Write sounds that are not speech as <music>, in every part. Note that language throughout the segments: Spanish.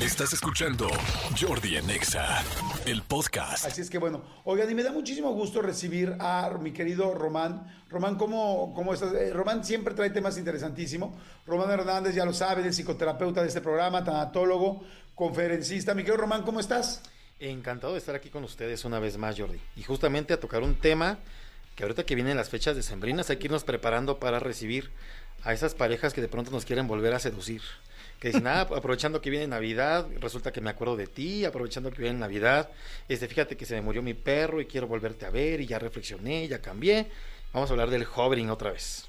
Estás escuchando Jordi Anexa, el podcast. Así es que bueno, oigan, y me da muchísimo gusto recibir a mi querido Román. Román, ¿cómo, cómo estás? Eh, Román siempre trae temas interesantísimos. Román Hernández, ya lo sabe, es psicoterapeuta de este programa, tanatólogo, conferencista. Mi querido Román, ¿cómo estás? Encantado de estar aquí con ustedes una vez más, Jordi. Y justamente a tocar un tema que ahorita que vienen las fechas decembrinas hay que irnos preparando para recibir a esas parejas que de pronto nos quieren volver a seducir que dicen, ah, aprovechando que viene Navidad, resulta que me acuerdo de ti, aprovechando que viene Navidad, este, fíjate que se me murió mi perro y quiero volverte a ver y ya reflexioné, ya cambié. Vamos a hablar del hovering otra vez.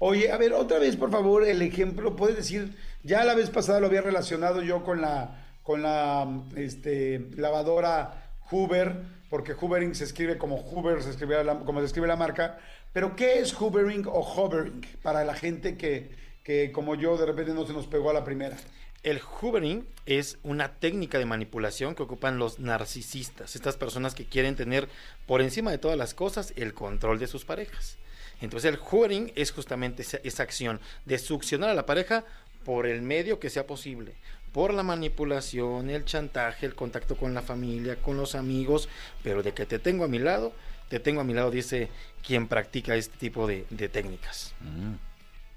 Oye, a ver, otra vez, por favor, el ejemplo, puedes decir, ya la vez pasada lo había relacionado yo con la, con la este, lavadora Hoover, porque hoovering se escribe como Hoover, se escribe como se escribe la marca, pero ¿qué es hoovering o hovering para la gente que, que como yo de repente no se nos pegó a la primera. El hoovering es una técnica de manipulación que ocupan los narcisistas, estas personas que quieren tener por encima de todas las cosas el control de sus parejas. Entonces el hoovering es justamente esa, acción de succionar a la pareja por el medio que sea posible, por la manipulación, el chantaje, el contacto con la familia, con los amigos, pero de que te tengo a mi lado, te tengo a mi lado, dice quien practica este tipo de, técnicas. Mm.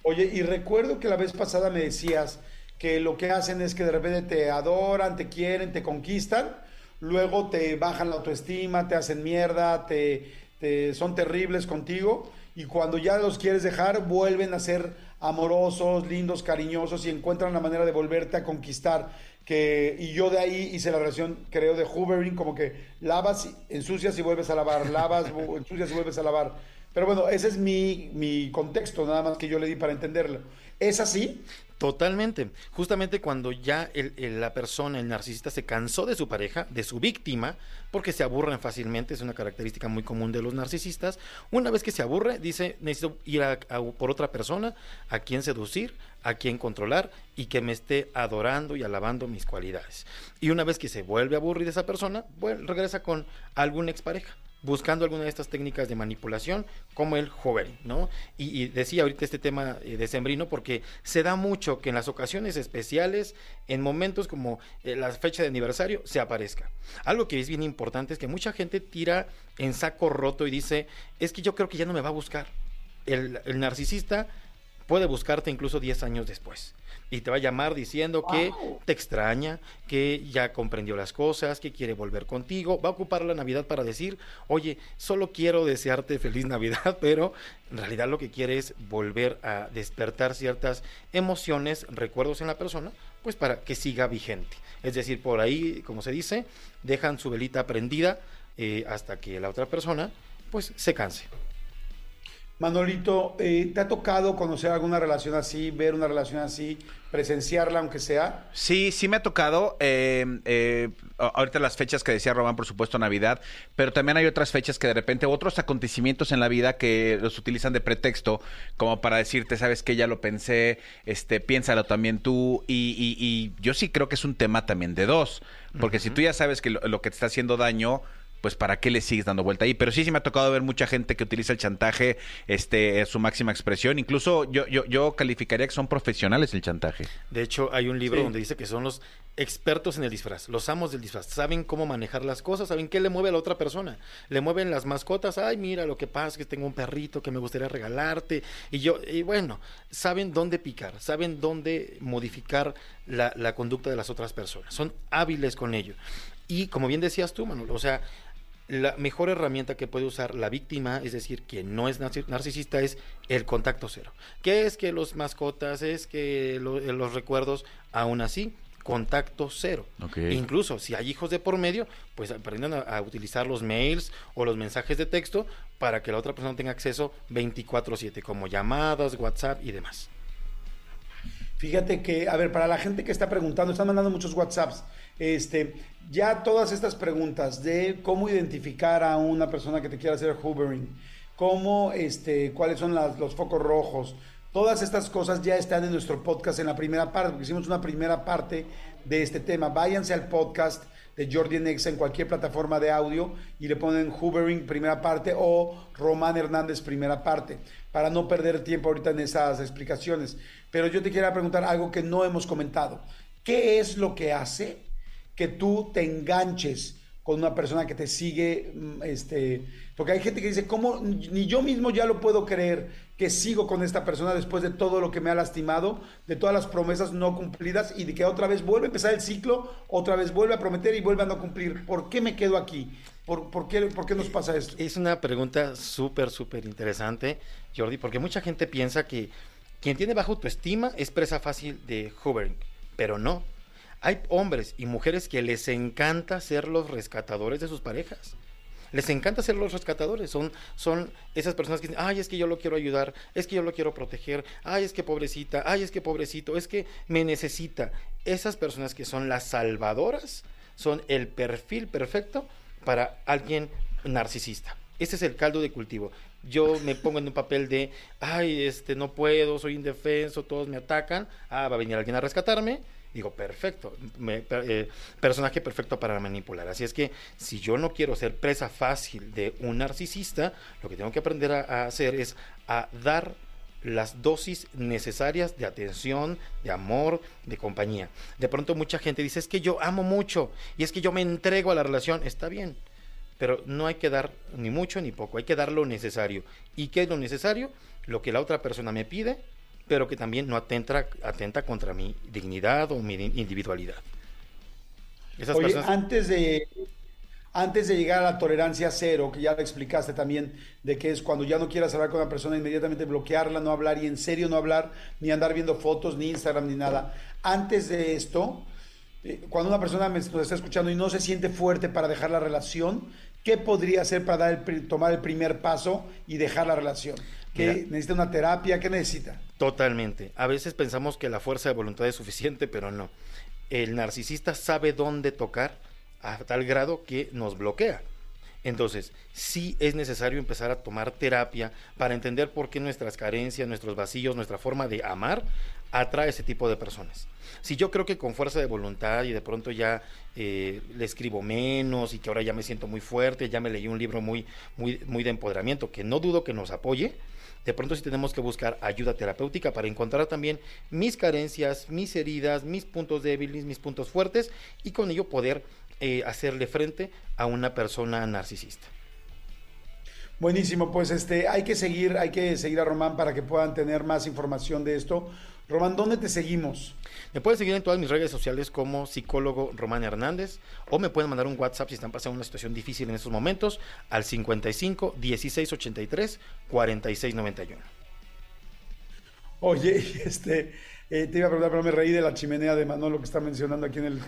Oye, y recuerdo que la vez pasada me decías que lo que hacen es que de repente te adoran, te quieren, te conquistan, luego te bajan la autoestima, te hacen mierda, te, son terribles contigo y cuando ya los quieres dejar vuelven a ser amorosos, lindos, cariñosos y encuentran la manera de volverte a conquistar. Que, y yo de ahí hice la relación, creo, de hoovering, como que lavas, ensucias y vuelves a lavar, <laughs> lavas, ensucias y vuelves a lavar. Pero bueno, ese es mi, mi contexto, nada más que yo le di para entenderlo. ¿Es así? Totalmente. Justamente cuando ya la persona, el narcisista, se cansó de su pareja, de su víctima, porque se aburren fácilmente, es una característica muy común de los narcisistas. Una vez que se aburre, dice, necesito ir a, por otra persona, a quien seducir, a quien controlar y que me esté adorando y alabando mis cualidades. Y una vez que se vuelve a aburrir esa persona, regresa con alguna expareja buscando alguna de estas técnicas de manipulación como el hovering, ¿no? Y, decía ahorita este tema eh, de sembrino porque se da mucho que en las ocasiones especiales, en momentos como eh, la fecha de aniversario, se aparezca. Algo que es bien importante es que mucha gente tira en saco roto y dice, es que yo creo que ya no me va a buscar. El, el narcisista puede buscarte incluso 10 años después y te va a llamar diciendo que te extraña, que ya comprendió las cosas, que quiere volver contigo. Va a ocupar la Navidad para decir, oye, solo quiero desearte feliz Navidad, <laughs> pero en realidad lo que quiere es volver a despertar ciertas emociones, recuerdos en la persona, pues para que siga vigente. Es decir, por ahí, como se dice, dejan su velita prendida eh, hasta que la otra persona pues se canse. Manolito, eh, ¿te ha tocado conocer alguna relación así, ver una relación así, presenciarla aunque sea? Sí, sí me ha tocado. Eh, eh, ahorita las fechas que decía Román, por supuesto, Navidad, pero también hay otras fechas que de repente, otros acontecimientos en la vida que los utilizan de pretexto, como para decirte, sabes que ya lo pensé, este, piénsalo también tú, y, yo sí creo que es un tema también de dos, porque si tú ya sabes que lo que te está haciendo daño, pues para qué le sigues dando vuelta ahí. Pero sí, sí me ha tocado ver mucha gente que utiliza el chantaje, este, su máxima expresión. Incluso yo, yo, yo calificaría que son profesionales el chantaje. De hecho, hay un libro donde dice que son los expertos en el disfraz, los amos del disfraz, saben cómo manejar las cosas, saben qué le mueve a la otra persona. Le mueven las mascotas, ay, mira, lo que pasa es que tengo un perrito que me gustaría regalarte. Y yo, y bueno, saben dónde picar, saben dónde modificar la, la conducta de las otras personas. Son hábiles con ello. Y como bien decías tú, Manuel, o sea, la mejor herramienta que puede usar la víctima, es decir, quien no es narcisista, es el contacto cero. ¿Qué es que los mascotas, es que los recuerdos, aún así, contacto cero. Incluso si hay hijos de por medio, pues aprendan a, utilizar los mails o los mensajes de texto para que la otra persona tenga acceso 24/7, como llamadas, WhatsApp y demás. Fíjate que, a ver, para la gente que está preguntando, están mandando muchos WhatsApps. Este, ya todas estas preguntas de cómo identificar a una persona que te quiera hacer hoovering, cómo, este, cuáles son los focos rojos, todas estas cosas ya están en nuestro podcast en la primera parte, porque hicimos una primera parte de este tema. Váyanse al podcast de Jordi Nexa en cualquier plataforma de audio y le ponen Hoovering primera parte o Román Hernández primera parte, para no perder tiempo ahorita en esas explicaciones. Pero yo te quiero preguntar algo que no hemos comentado. ¿Qué es lo que hace que tú te enganches con una persona que te sigue? mm, Este, porque hay gente que dice, ¿cómo? Ni yo mismo ya lo puedo creer que sigo con esta persona después de todo lo que me ha lastimado, de todas las promesas no cumplidas y de que otra vez vuelve a empezar el ciclo, otra vez vuelve a prometer y vuelve a no cumplir. ¿Por qué me quedo aquí? ¿Por, qué, por qué nos pasa esto? Es una pregunta súper, súper interesante, Jordi, porque mucha gente piensa que quien tiene baja autoestima es presa fácil de hovering, pero no. Hay hombres y mujeres que les encanta ser los rescatadores de sus parejas. Les encanta ser los rescatadores. Son, son esas personas que dicen, ay, es que yo lo quiero ayudar, es que yo lo quiero proteger, ay, es que pobrecita, ay, es que pobrecito, es que me necesita. Esas personas que son las salvadoras son el perfil perfecto para alguien narcisista. Ese es el caldo de cultivo. Yo me pongo en un papel de, ay, este, no puedo, soy indefenso, todos me atacan. Ah, va a venir alguien a rescatarme. Digo, perfecto, eh, personaje perfecto para manipular. Así es que si yo no quiero ser presa fácil de un narcisista, lo que tengo que aprender a, a hacer es a dar las dosis necesarias de atención, de amor, de compañía. De pronto mucha gente dice, es que yo amo mucho y es que yo me entrego a la relación. Está bien, pero no hay que dar ni mucho ni poco, hay que dar lo necesario. ¿Y qué es lo necesario? Lo que la otra persona me pide, pero que también no atenta, atenta contra mi dignidad o mi individualidad. Esas Oye, personas... antes de, antes de llegar a la tolerancia cero, que ya lo explicaste también, de que es cuando ya no quieras hablar con una persona, inmediatamente bloquearla, no hablar y en serio no hablar, ni andar viendo fotos, ni Instagram, ni nada. Antes de esto, eh, cuando una persona me, nos está escuchando y no se siente fuerte para dejar la relación, ¿qué podría hacer para dar el tomar el primer paso y dejar la relación? ¿Qué, Mira. ¿Necesita una terapia? ¿Qué necesita? Totalmente. A veces pensamos que la fuerza de voluntad es suficiente, pero no. El narcisista sabe dónde tocar a tal grado que nos bloquea. Entonces, sí es necesario empezar a tomar terapia para entender por qué nuestras carencias, nuestros vacíos, nuestra forma de amar atrae a ese tipo de personas. Si yo creo que con fuerza de voluntad y de pronto ya eh, le escribo menos y que ahora ya me siento muy fuerte, ya me leí un libro muy, muy, muy de empoderamiento, que no dudo que nos apoye, de pronto sí tenemos que buscar ayuda terapéutica para encontrar también mis carencias, mis heridas, mis puntos débiles, mis puntos fuertes y con ello poder eh, hacerle frente a una persona narcisista. Buenísimo, pues este, hay que seguir, hay que seguir a Román para que puedan tener más información de esto. Román, ¿dónde te seguimos? Me pueden seguir en todas mis redes sociales como psicólogo Román Hernández o me pueden mandar un WhatsApp si están pasando una situación difícil en estos momentos al 55 16 83 46 91. Oye, <laughs> este, eh, te iba a preguntar, pero me reí de la chimenea de Manolo que está mencionando aquí en el,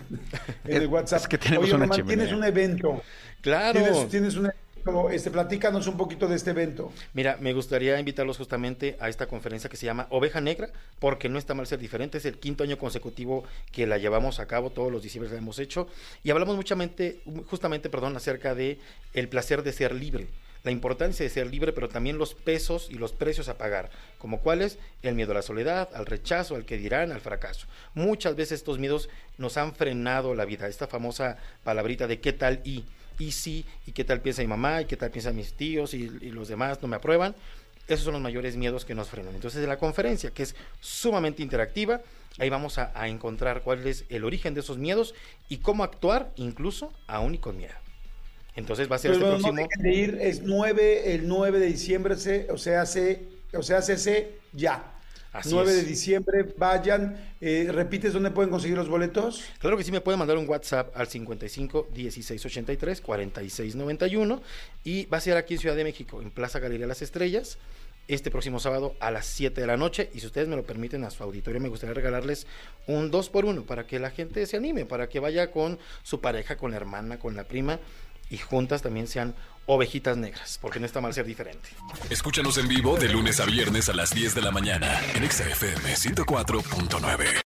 en el <laughs> WhatsApp. Es que tenemos Oye, una Román, chimenea. tienes un evento. Claro. Tienes, tienes un evento. Este, platícanos un poquito de este evento. Mira, me gustaría invitarlos justamente a esta conferencia que se llama Oveja Negra, porque no está mal ser diferente, es el quinto año consecutivo que la llevamos a cabo, todos los diciembre la hemos hecho, y hablamos muchamente, justamente, perdón, acerca de el placer de ser libre, la importancia de ser libre, pero también los pesos y los precios a pagar, como cuáles, el miedo a la soledad, al rechazo, al que dirán, al fracaso. Muchas veces estos miedos nos han frenado la vida, esta famosa palabrita de qué tal y y sí, y qué tal piensa mi mamá, y qué tal piensan mis tíos y, y los demás no me aprueban. Esos son los mayores miedos que nos frenan. Entonces, en la conferencia, que es sumamente interactiva, ahí vamos a, a encontrar cuál es el origen de esos miedos y cómo actuar incluso aún y con miedo. Entonces va a ser Pero este no próximo... de ir, es 9, el 9 de diciembre, se, o sea, se, o sea, se, se ya. Así 9 de diciembre, vayan. Eh, ¿Repites dónde pueden conseguir los boletos? Claro que sí, me pueden mandar un WhatsApp al 55 16 83 46 91 y va a ser aquí en Ciudad de México, en Plaza Galería Las Estrellas, este próximo sábado a las 7 de la noche. Y si ustedes me lo permiten a su auditorio, me gustaría regalarles un 2 por 1 para que la gente se anime, para que vaya con su pareja, con la hermana, con la prima y juntas también sean ovejitas negras, porque no está mal ser diferente. Escúchanos en vivo de lunes a viernes a las 10 de la mañana en Exa FM 104.9.